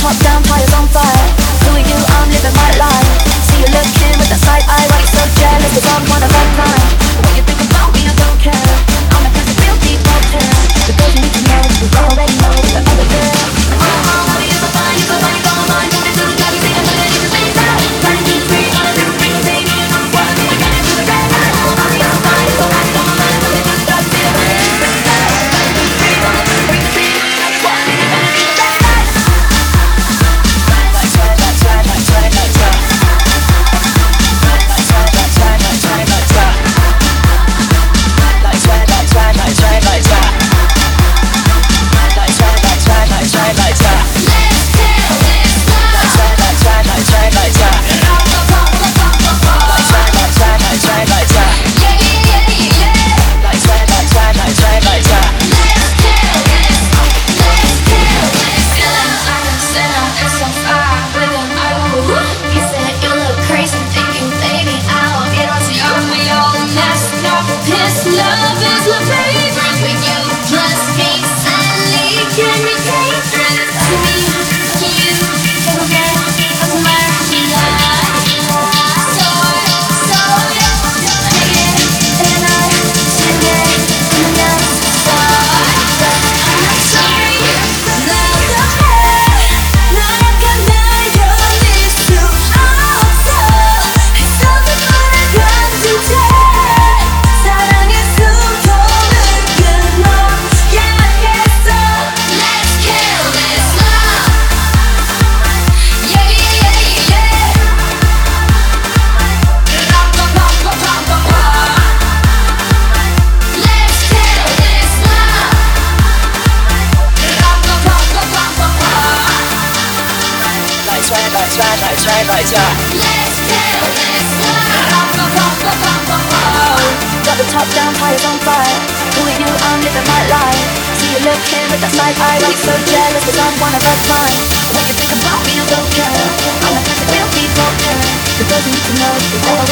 top down, tires on fire. Who are you? I'm living my life. See you looking with that side. This love is my favorite with you. Plus peace and leak lights, red lights, red lights, yeah. Let's kill this world. Got the top down, tires on fire. Who you? I'm living my life. See you look with that side. I'm so jealous I'm one of us mine. What you think about me, I don't care. I'm a person, real people care. The person you need to know is all